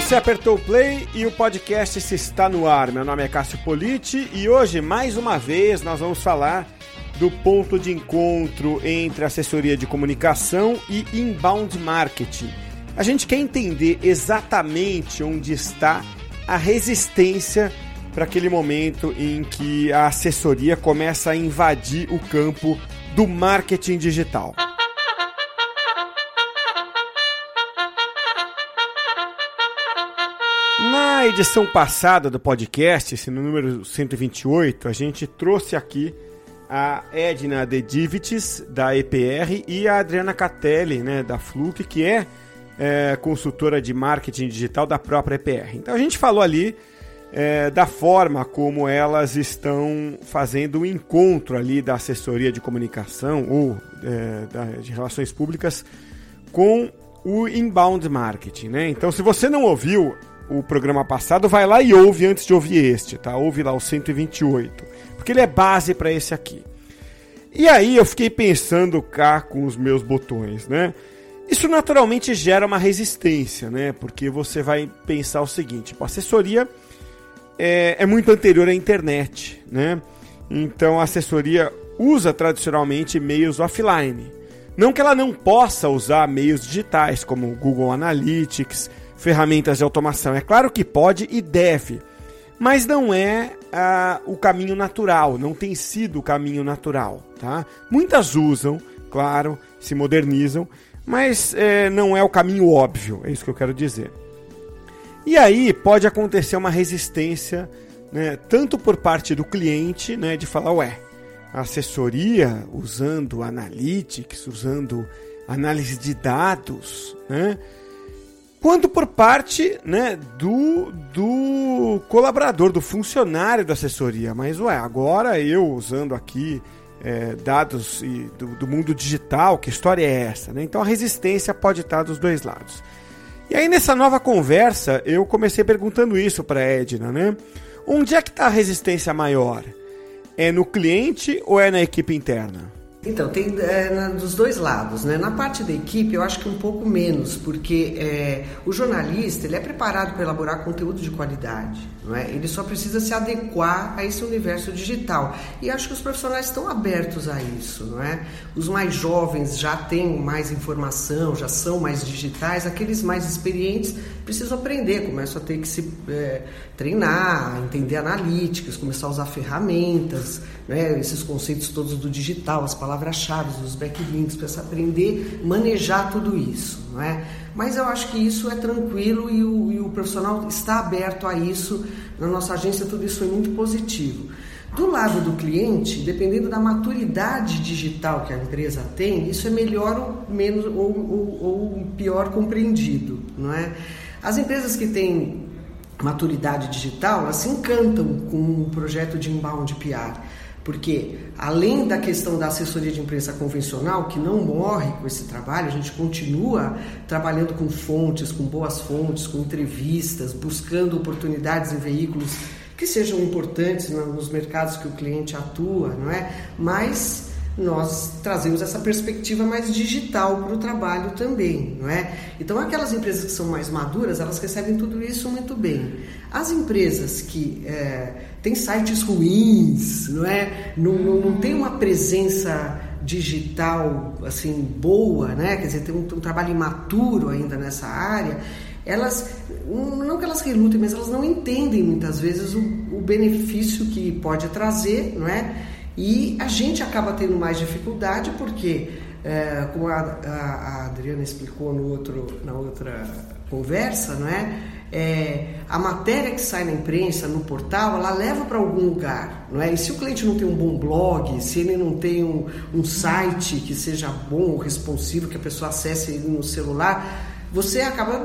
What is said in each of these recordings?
Você apertou o play e o podcast se está no ar. Meu nome é Cássio Politi e hoje, mais uma vez, nós vamos falar do ponto de encontro entre assessoria de comunicação e inbound marketing. A gente quer entender exatamente onde está a resistência para aquele momento em que a assessoria começa a invadir o campo do marketing digital. Na edição passada do podcast, esse no número 128, a gente trouxe aqui a Edna Dedivites, da EPR, e a Adriana Catelli, né, da Fluke, que é, é, consultora de marketing digital da própria EPR. Então a gente falou ali é, da forma como elas estão fazendo o encontro ali da assessoria de comunicação ou é, da, de relações públicas com o inbound marketing, né? Então, se você não ouviu o programa passado, vai lá e ouve antes de ouvir este, tá? Ouve lá o 128, porque ele é base para esse aqui. E aí eu fiquei pensando cá com os meus botões, né? Isso naturalmente gera uma resistência, né? Porque você vai pensar o seguinte: a assessoria é, é muito anterior à internet, né? Então a assessoria usa tradicionalmente meios offline. Não que ela não possa usar meios digitais como Google Analytics, ferramentas de automação. É claro que pode e deve, mas não é ah, o caminho natural, não tem sido o caminho natural. Tá? Muitas usam, claro, se modernizam, mas é, não é o caminho óbvio, é isso que eu quero dizer. E aí pode acontecer uma resistência, né, tanto por parte do cliente, né, de falar, ué, assessoria usando analytics, usando análise de dados, né? Quanto por parte né, do, do colaborador, do funcionário da assessoria. Mas, ué, agora eu usando aqui é, dados e do, do, mundo digital, que história é essa? Né? Então a resistência pode estar dos dois lados. E aí nessa nova conversa eu comecei perguntando isso para Edna, né? Onde é que está a resistência maior? É no cliente ou é na equipe interna? Então, tem é, dos dois lados. Né? Na parte da equipe, eu acho que um pouco menos, porque é, o jornalista ele é preparado para elaborar conteúdo de qualidade. Não é? Ele só precisa se adequar a esse universo digital. E acho que os profissionais estão abertos a isso. Não é? Os mais jovens já têm mais informação, já são mais digitais. Aqueles mais experientes precisam aprender, começam a ter que se é, treinar, entender analíticas, começar a usar ferramentas, né? esses conceitos todos do digital, as palavras palavras-chave, os backlinks, para aprender a manejar tudo isso, não é? Mas eu acho que isso é tranquilo e o, e o profissional está aberto a isso. Na nossa agência, tudo isso foi muito positivo. Do lado do cliente, dependendo da maturidade digital que a empresa tem, isso é melhor ou menos ou, ou, ou pior compreendido, não é? As empresas que têm maturidade digital, elas se encantam com um projeto de inbound PR porque, além da questão da assessoria de imprensa convencional, que não morre com esse trabalho, a gente continua trabalhando com fontes, com boas fontes, com entrevistas, buscando oportunidades em veículos que sejam importantes nos mercados que o cliente atua, não é? Mas nós trazemos essa perspectiva mais digital para o trabalho também, não é? Então, aquelas empresas que são mais maduras, elas recebem tudo isso muito bem. As empresas que é, têm sites ruins, não é? Não, não, não tem uma presença digital assim boa, né? Quer dizer, tem um, um trabalho imaturo ainda nessa área. Elas, não que elas relutem, mas elas não entendem muitas vezes o, o benefício que pode trazer, não é? E a gente acaba tendo mais dificuldade porque, é, como a, a, a, Adriana explicou no outro, na outra conversa, não é? é? a matéria que sai na imprensa, no portal, ela leva para algum lugar, não é? E se o cliente não tem um bom blog, se ele não tem um, um site que seja bom, responsivo, que a pessoa acesse ele no celular, você acaba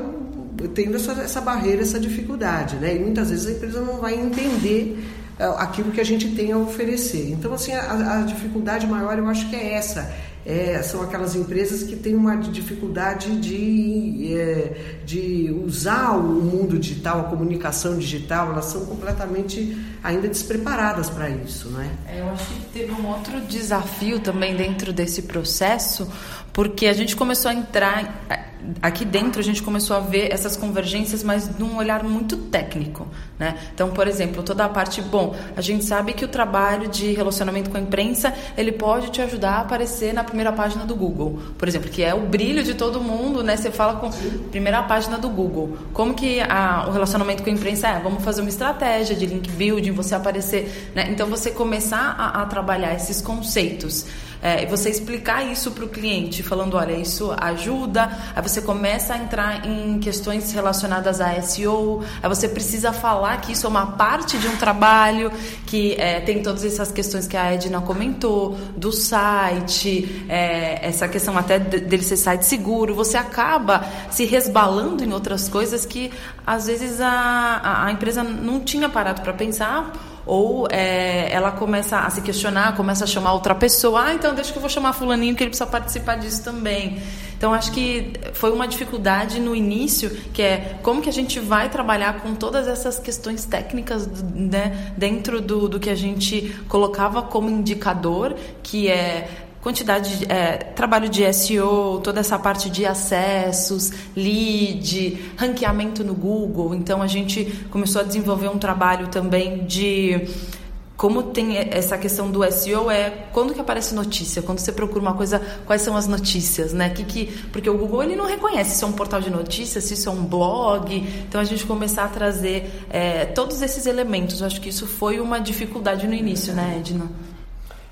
tendo essa, essa barreira, essa dificuldade, né? E muitas vezes a empresa não vai entender aquilo que a gente tem a oferecer. Então, assim, a, a dificuldade maior eu acho que é essa. É, são aquelas empresas que têm uma dificuldade de, é, de usar o mundo digital, a comunicação digital, elas são completamente ainda despreparadas para isso, não é? é? Eu acho que teve um outro desafio também dentro desse processo, porque a gente começou a entrar aqui dentro a gente começou a ver essas convergências, mas num olhar muito técnico, né? Então, por exemplo, toda a parte, bom, a gente sabe que o trabalho de relacionamento com a imprensa, ele pode te ajudar a aparecer na primeira página do Google, por exemplo, que é o brilho de todo mundo, né? Você fala com primeira página do Google. Como que a, o relacionamento com a imprensa é? Vamos fazer uma estratégia de link building, você aparecer, né? Então, você começar a, a trabalhar esses conceitos é, você explicar isso para o cliente, falando, olha, isso ajuda, aí você começa a entrar em questões relacionadas a SEO, aí você precisa falar que isso é uma parte de um trabalho, que é, tem todas essas questões que a Edna comentou, do site, é, essa questão até dele ser site seguro, você acaba se resbalando em outras coisas que às vezes a, a, a empresa não tinha parado para pensar ou é, ela começa a se questionar, começa a chamar outra pessoa, ah, então deixa que eu vou chamar fulaninho que ele precisa participar disso também. Então acho que foi uma dificuldade no início, que é como que a gente vai trabalhar com todas essas questões técnicas né, dentro do, do que a gente colocava como indicador, que é quantidade de é, trabalho de SEO, toda essa parte de acessos, lead, ranqueamento no Google. Então a gente começou a desenvolver um trabalho também de como tem essa questão do SEO é quando que aparece notícia, quando você procura uma coisa, quais são as notícias, né? Que, que, porque o Google ele não reconhece se é um portal de notícias, se isso é um blog. Então a gente começar a trazer é, todos esses elementos. Eu acho que isso foi uma dificuldade no início, né, Edna?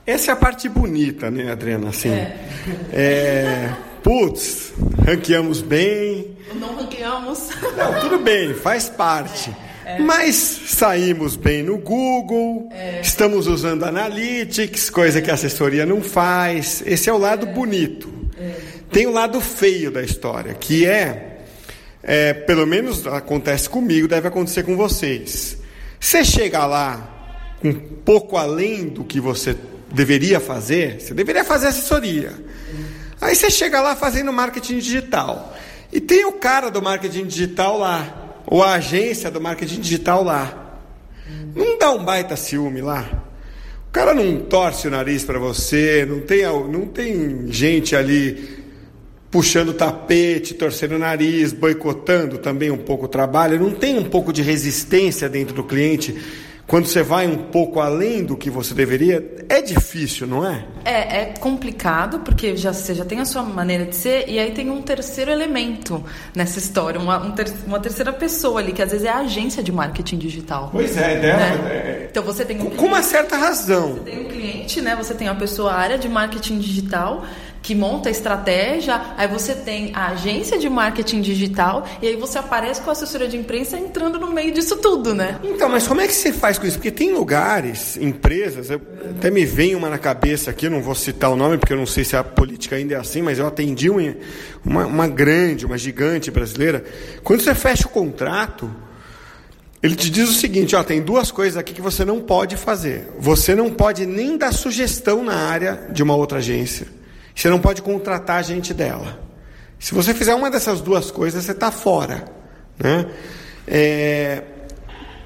Essa é a parte bonita, né, Adriana? Assim, é. é putz, ranqueamos bem. Não ranqueamos. Não, tudo bem, faz parte. É. Mas saímos bem no Google, é. estamos usando Analytics, coisa que a assessoria não faz. Esse é o lado bonito. É. Tem o lado feio da história, que é, é, pelo menos acontece comigo, deve acontecer com vocês. Você chega lá um pouco além do que você deveria fazer, você deveria fazer assessoria. Aí você chega lá fazendo marketing digital. E tem o cara do marketing digital lá, ou a agência do marketing digital lá. Não dá um baita ciúme lá. O cara não torce o nariz para você, não tem, não tem gente ali puxando o tapete, torcendo o nariz, boicotando também um pouco o trabalho. Não tem um pouco de resistência dentro do cliente quando você vai um pouco além do que você deveria, é difícil, não é? É, é complicado, porque já, você já tem a sua maneira de ser, e aí tem um terceiro elemento nessa história, uma, um ter, uma terceira pessoa ali, que às vezes é a agência de marketing digital. Pois é, dela. Né? É... Então você tem um com, cliente, com uma certa razão. Você tem um cliente, né? Você tem a pessoa área de marketing digital que monta a estratégia, aí você tem a agência de marketing digital e aí você aparece com a assessoria de imprensa entrando no meio disso tudo, né? Então, mas como é que você faz com isso? Porque tem lugares, empresas, até me vem uma na cabeça aqui, não vou citar o nome porque eu não sei se a política ainda é assim, mas eu atendi uma, uma grande, uma gigante brasileira. Quando você fecha o contrato, ele te diz o seguinte: ó, tem duas coisas aqui que você não pode fazer. Você não pode nem dar sugestão na área de uma outra agência. Você não pode contratar a gente dela. Se você fizer uma dessas duas coisas, você está fora. Né? É,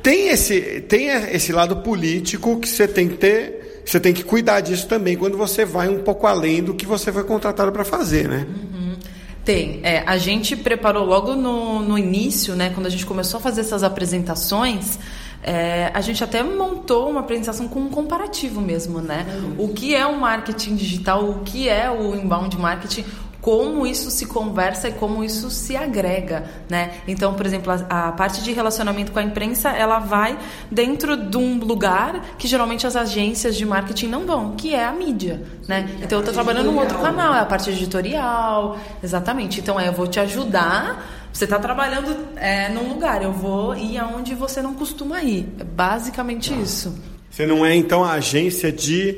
tem, esse, tem esse lado político que você tem que ter, você tem que cuidar disso também quando você vai um pouco além do que você foi contratado para fazer, né? Uhum. Tem. É, a gente preparou logo no, no início, né, quando a gente começou a fazer essas apresentações, é, a gente até montou uma apresentação com um comparativo mesmo, né? O que é o marketing digital, o que é o inbound marketing, como isso se conversa e como isso se agrega, né? Então, por exemplo, a, a, parte de relacionamento com a imprensa, ela vai dentro de um lugar que geralmente as agências de marketing não vão, que é a mídia, né? Então, eu estou trabalhando num outro canal, é a parte editorial, exatamente. Então, é, eu vou te ajudar você está trabalhando é, num lugar, eu vou ir aonde você não costuma ir. É basicamente ah. isso. Você não é, então, a agência de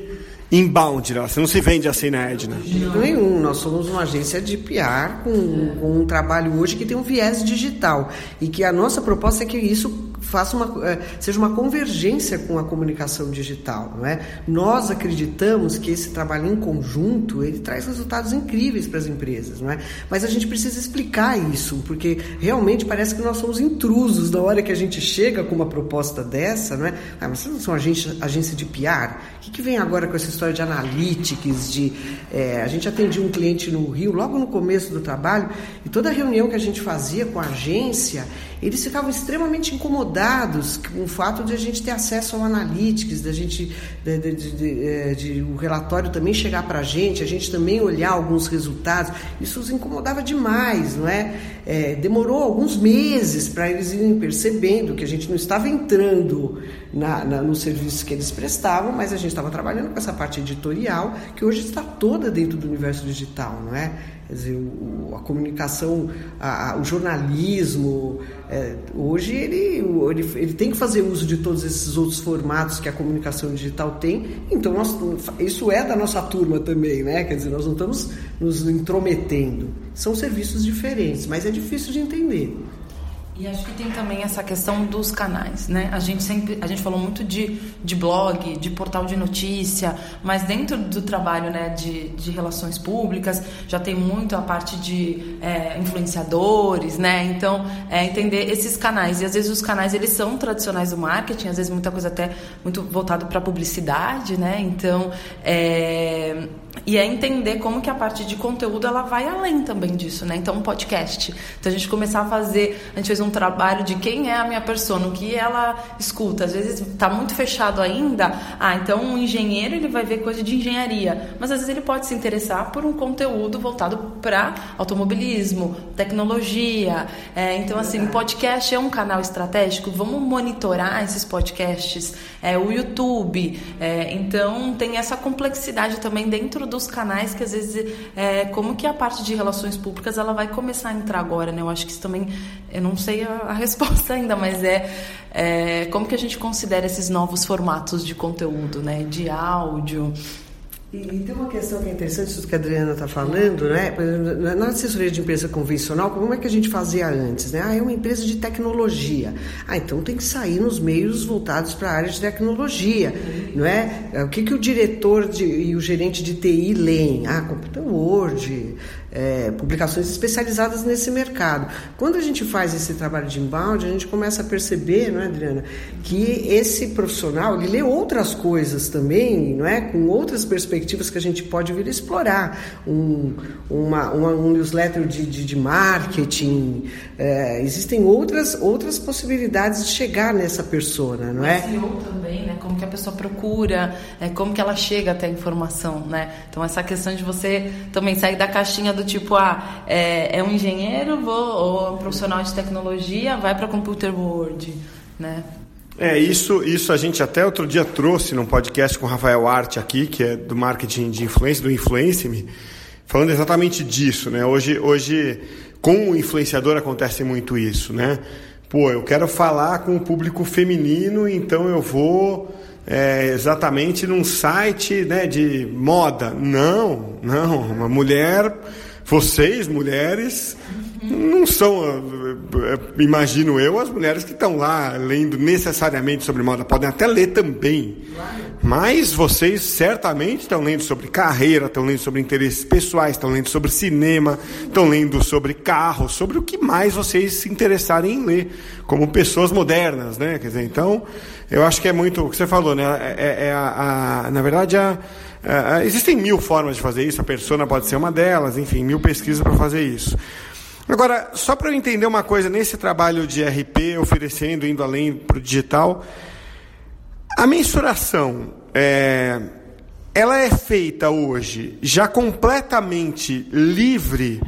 inbound, né? você não se vende assim na Edna? Nenhum, nós somos uma agência de PR com, com, um trabalho hoje que tem um viés digital e que a nossa proposta é que isso faça uma, é, seja uma convergência com a comunicação digital, não é? Nós acreditamos que esse trabalho em conjunto ele traz resultados incríveis para as empresas, não é? Mas a gente precisa explicar isso, porque realmente parece que nós somos intrusos na hora que a gente chega com uma proposta dessa, não é? Ah, mas vocês não são agência, agência de PR? O que, que vem agora com essa história de analytics, de é, a gente atendia um cliente no Rio logo no começo do trabalho e toda reunião que a gente fazia com a agência eles ficavam extremamente incomodados com o fato de a gente ter acesso ao analytics, da gente, de, de, de, é, o relatório também chegar para a gente, a gente também olhar alguns resultados. Isso os incomodava demais, não é? é demorou alguns meses para eles irem percebendo que a gente não estava entrando na, na, no serviço que eles prestavam, mas a gente estava trabalhando com essa parte editorial que hoje está toda dentro do universo digital, não é? Quer dizer, o, a comunicação, a, a, o jornalismo, é, hoje ele, ele, ele tem que fazer uso de todos esses outros formatos que a comunicação digital tem, então nós, isso é da nossa turma também, né? Quer dizer, nós não estamos nos intrometendo. São serviços diferentes, mas é difícil de entender. E acho que tem também essa questão dos canais, né? A gente sempre, a gente falou muito de, de blog, de portal de notícia, mas dentro do trabalho, né, de, de relações públicas, já tem muito a parte de é, influenciadores, né? Então, é, entender esses canais. E às vezes os canais, eles são tradicionais do marketing, às vezes muita coisa até muito voltado para publicidade, né? Então, é e é entender como que a parte de conteúdo ela vai além também disso, né? Então, um podcast. Então, a gente começar a fazer, a gente fez um trabalho de quem é a minha persona, o que ela escuta. Às vezes está muito fechado ainda. Ah, então um engenheiro ele vai ver coisa de engenharia, mas às vezes ele pode se interessar por um conteúdo voltado para automobilismo, tecnologia. É, então, assim, o podcast é um canal estratégico. Vamos monitorar esses podcasts, é, o YouTube. É, então, tem essa complexidade também dentro dentro dos canais que às vezes é, como que a parte de relações públicas ela vai começar a entrar agora, né? Eu acho que isso também eu não sei a, a resposta ainda, mas é, é como que a gente considera esses novos formatos de conteúdo, né? De áudio, e, e, tem uma questão que é interessante, isso que a Adriana está falando, né? Na assessoria de empresa convencional, como é que a gente fazia antes? Né? Ah, é uma empresa de tecnologia. Ah, então tem que sair nos meios voltados para a área de tecnologia, não é? O que, que o diretor de, e o gerente de TI leem? Ah, computador Word, é, publicações especializadas nesse mercado. Quando a gente faz esse trabalho de inbound, a gente começa a perceber, não é, Adriana, que esse profissional ele lê outras coisas também, não é, com outras perspectivas que a gente pode vir explorar. Um, uma, uma um newsletter de, de, de marketing, é, existem outras, outras possibilidades de chegar nessa persona, não é? SEO também, né? Como que a pessoa procura, é, como que ela chega até a informação, né? Então essa questão de você também sair da caixinha do do tipo, ah, é, é um engenheiro vou, ou um profissional de tecnologia, vai para Computer World, né? É, isso, isso a gente até outro dia trouxe num podcast com o Rafael Arte aqui, que é do marketing de influência, do Influence-me, falando exatamente disso, né? Hoje, hoje, com o influenciador acontece muito isso, né? Pô, eu quero falar com o público feminino, então eu vou é, exatamente num site né, de moda. Não, não, uma mulher vocês, mulheres, não são, eh, eh, imagino eu, as mulheres que estão lá lendo necessariamente sobre moda, podem até ler também. Mas vocês certamente estão lendo sobre carreira, estão lendo sobre interesses pessoais, estão lendo sobre cinema, estão lendo sobre carro, sobre o que mais vocês se interessarem em ler, como pessoas modernas, né? Quer dizer, então, eu acho que é muito o que você falou, né? É, é, é a, a, na verdade, a Uh, existem mil formas de fazer isso, a persona pode ser uma delas, enfim, mil pesquisas para fazer isso. Agora, só para eu entender uma coisa, nesse trabalho de RP, oferecendo, indo além para o digital, a mensuração, é, ela é feita hoje já completamente livre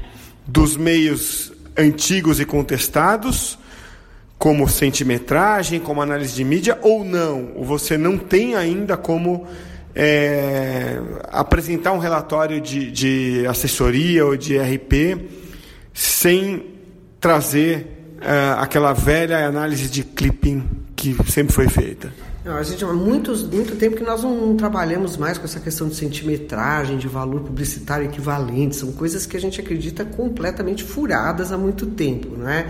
dos meios antigos e contestados, como centimetragem, como análise de mídia, ou não? Você não tem ainda como é, apresentar um relatório de, de, assessoria ou de RP sem trazer é, aquela velha análise de clipping que sempre foi feita. Não, a gente há muito, muito tempo que nós não trabalhamos mais com essa questão de centimetragem, de valor publicitário equivalente, são coisas que a gente acredita completamente furadas há muito tempo, não é?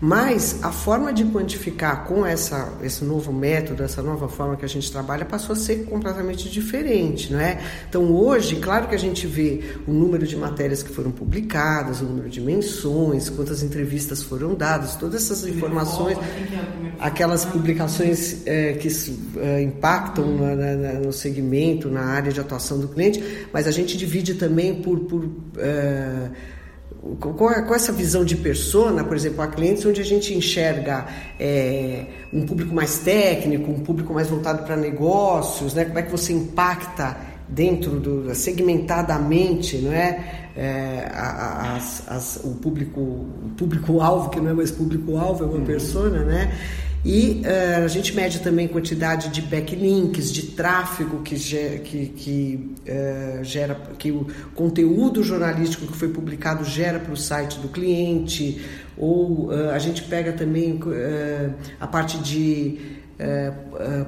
Mas a forma de quantificar com essa, esse novo método, essa nova forma que a gente trabalha, passou a ser completamente diferente, não é? Então hoje, claro que a gente vê o número de matérias que foram publicadas, o número de menções, quantas entrevistas foram dadas, todas essas informações, aquelas publicações é, que é, impactam na, na, no segmento, na área de atuação do cliente, mas a gente divide também por, por é, com, essa visão de persona, por exemplo, há clientes onde a gente enxerga é, um público mais técnico, um público mais voltado para negócios, né? como é que você impacta dentro do segmentadamente, não é, é as, as, o público o público alvo que não é mais público alvo é uma uhum. persona, né? E uh, a gente mede também quantidade de backlinks, de tráfego que, que, que uh, gera, que o conteúdo jornalístico que foi publicado gera para o site do cliente, ou uh, a gente pega também a parte de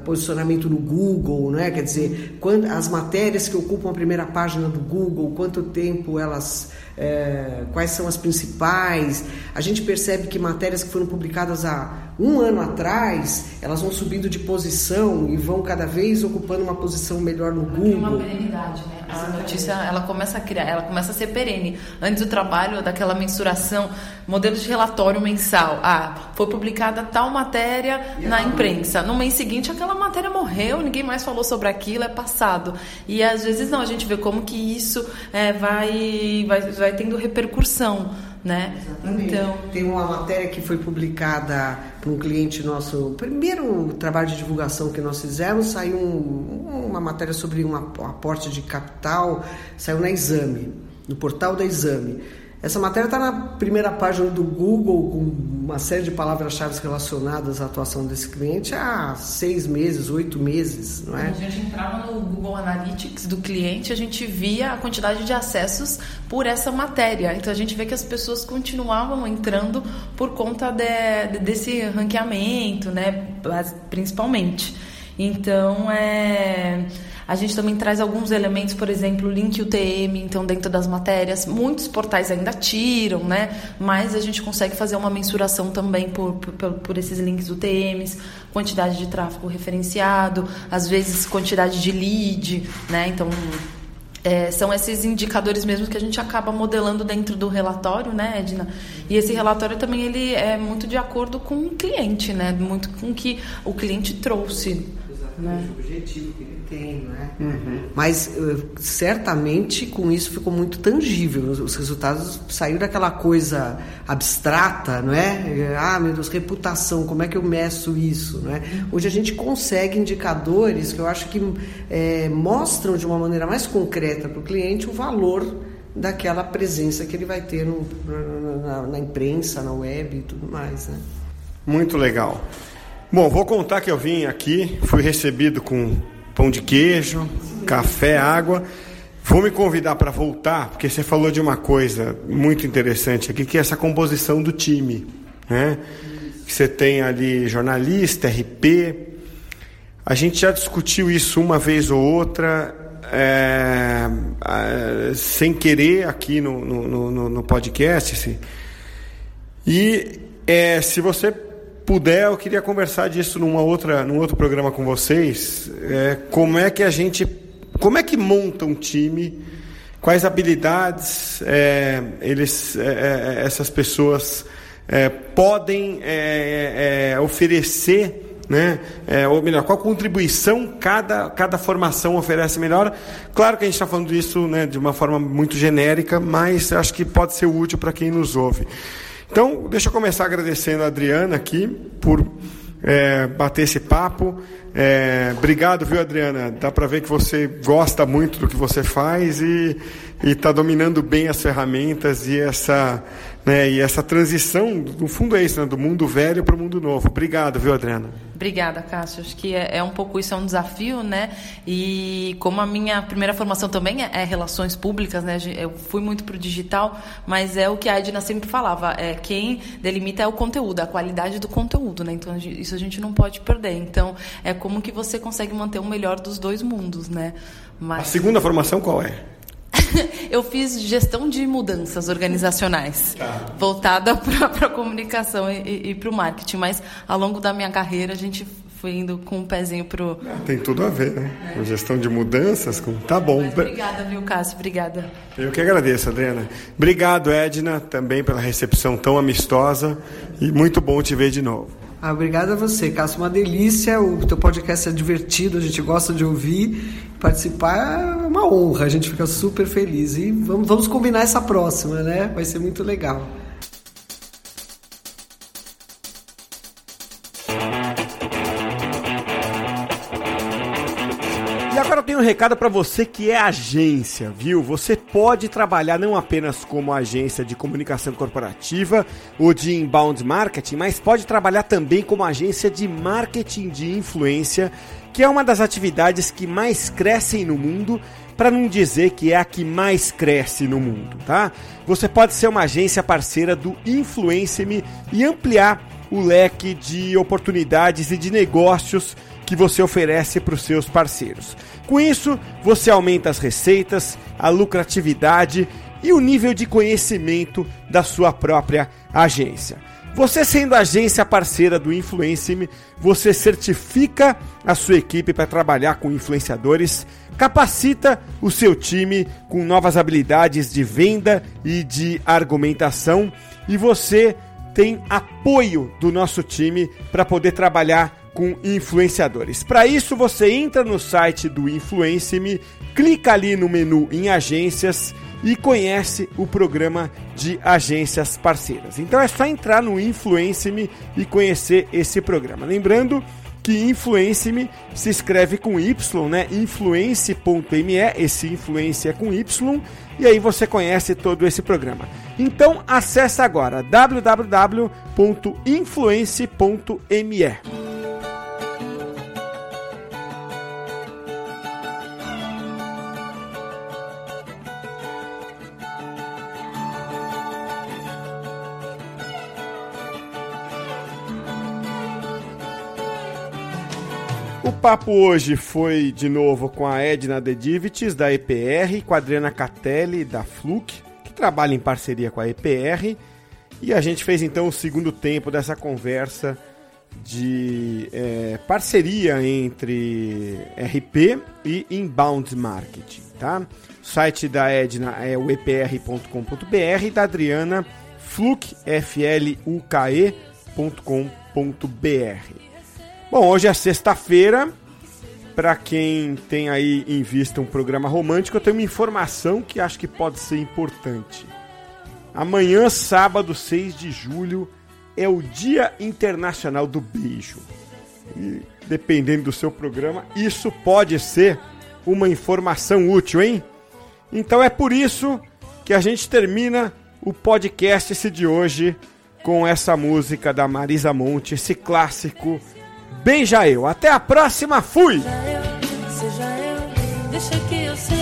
posicionamento no Google, né? quer dizer, quando, as matérias que ocupam a primeira página do Google, quanto tempo elas é, quais são as principais. A gente percebe que matérias que foram publicadas há um ano atrás, elas vão subindo de posição e vão cada vez ocupando uma posição melhor no Google. Uma perenidade, né? A notícia ela começa a criar, ela começa a ser perene. Antes do trabalho daquela mensuração, modelo de relatório mensal. Ah, foi publicada tal matéria e na imprensa. No mês seguinte aquela matéria morreu, ninguém mais falou sobre aquilo, é passado. E às vezes não, a gente vê como que isso é, vai, vai, vai tendo repercussão né? Exatamente. Então, tem uma matéria que foi publicada para um cliente nosso, o primeiro trabalho de divulgação que nós fizemos, saiu um, uma matéria sobre um aporte de capital, saiu na Exame, no portal da Exame. Essa matéria está na primeira página do Google, com uma série de palavras-chave relacionadas à atuação desse cliente há seis meses, oito meses, não é? A gente entrava no Google Analytics do cliente, a gente via a quantidade de acessos por essa matéria. Então a gente vê que as pessoas continuavam entrando por conta de, de, desse ranqueamento, né? Principalmente. Então é a gente também traz alguns elementos, por exemplo, link UTM, então dentro das matérias, muitos portais ainda tiram, né? Mas a gente consegue fazer uma mensuração também por, por, por esses links UTMs, quantidade de tráfego referenciado, às vezes quantidade de lead, né? Então é, são esses indicadores mesmo que a gente acaba modelando dentro do relatório, né, Edna? E esse relatório também ele é muito de acordo com o cliente, né? Muito com o que o cliente trouxe. Exatamente, né? o objetivo que tem, né? Uhum. Mas uh, certamente com isso ficou muito tangível. Os, os, resultados saíram daquela coisa abstrata, não é? Ah, meu Deus, reputação, como é que eu meço isso, não é? Hoje a gente consegue indicadores que eu acho que é, mostram de uma maneira mais concreta para o cliente o valor daquela presença que ele vai ter no, na, na imprensa, na web e tudo mais, né? Muito legal. Bom, vou contar que eu vim aqui, fui recebido com pão de queijo, café, água. Vou me convidar para voltar, porque você falou de uma coisa muito interessante aqui, que é essa composição do time. Né? Você tem ali jornalista, RP. A gente já discutiu isso uma vez ou outra, é, é, sem querer, aqui no, no, no, no podcast. Assim. E é, se você puder, eu queria conversar disso numa outra, num outro programa com vocês. É, como é que a gente, como é que monta um time? Quais habilidades é, eles, é, é essas pessoas é, podem é, oferecer, né? ou melhor, qual contribuição cada, cada formação oferece melhor? Claro que a gente está falando disso né, de uma forma muito genérica, mas acho que pode ser útil para quem nos ouve. Então, deixa eu começar agradecendo a Adriana aqui por é, bater esse papo. É, obrigado, viu, Adriana? Dá para ver que você gosta muito do que você faz e está dominando bem as ferramentas e essa, né, e essa transição, no fundo é isso, né, do mundo velho para o mundo novo. Obrigado, viu, Adriana? Obrigada, Cássio. Acho que é, é, um pouco isso, é um desafio, né? E como a minha primeira formação também é, é relações públicas, né? Eu fui muito para o digital, mas é o que a Edna sempre falava, é quem delimita é o conteúdo, a qualidade do conteúdo, né? Então isso a gente não pode perder. Então é como que você consegue manter o melhor dos dois mundos, né? Mas... A segunda formação qual é? eu fiz gestão de mudanças organizacionais, tá. voltada para a comunicação e, e para o marketing. Mas ao longo da minha carreira a gente foi indo com um pezinho pro. Tem tudo a ver, né? É. Com gestão de mudanças, com. Tá bom. Mas obrigada, viu, Cássio? Obrigada. Eu que agradeço, Adriana. Obrigado, Edna, também pela recepção tão amistosa e muito bom te ver de novo. Ah, a você, Cássio. Uma delícia. O teu podcast é divertido, a gente gosta de ouvir. Participar é uma honra, a gente fica super feliz. E vamos, vamos combinar essa próxima, né? Vai ser muito legal. Eu tenho um recado para você que é agência, viu? Você pode trabalhar não apenas como agência de comunicação corporativa ou de inbound marketing, mas pode trabalhar também como agência de marketing de influência, que é uma das atividades que mais crescem no mundo, para não dizer que é a que mais cresce no mundo, tá? Você pode ser uma agência parceira do Influence-me e ampliar o leque de oportunidades e de negócios que você oferece para os seus parceiros. Com isso, você aumenta as receitas, a lucratividade e o nível de conhecimento da sua própria agência. Você sendo agência parceira do Influence-me, você certifica a sua equipe para trabalhar com influenciadores, capacita o seu time com novas habilidades de venda e de argumentação e você tem apoio do nosso time para poder trabalhar com influenciadores. Para isso, você entra no site do Influence-me, clica ali no menu em agências e conhece o programa de agências parceiras. Então é só entrar no Influence-me e conhecer esse programa. Lembrando que Influence-me se escreve com Y, né? Influence.me, esse influência é com Y, e aí você conhece todo esse programa. Então acesse agora www.influence.me. papo hoje foi de novo com a Edna Dedivites, da EPR, com a Adriana Catelli, da Fluke, que trabalha em parceria com a EPR. E a gente fez então o segundo tempo dessa conversa de é, parceria entre RP e inbound marketing, tá? O site da Edna é o epr.com.br e da Adriana fluke, F-L-U-K-E.com.br. Bom, hoje é sexta-feira. Para quem tem aí em vista um programa romântico, eu tenho uma informação que acho que pode ser importante. Amanhã, sábado 6 de julho, é o Dia Internacional do Beijo. E dependendo do seu programa, isso pode ser uma informação útil, hein? Então é por isso que a gente termina o podcast esse de hoje com essa música da Marisa Monte, esse clássico Beija eu. Até a próxima. Fui! Eu, seja eu, deixa que eu seja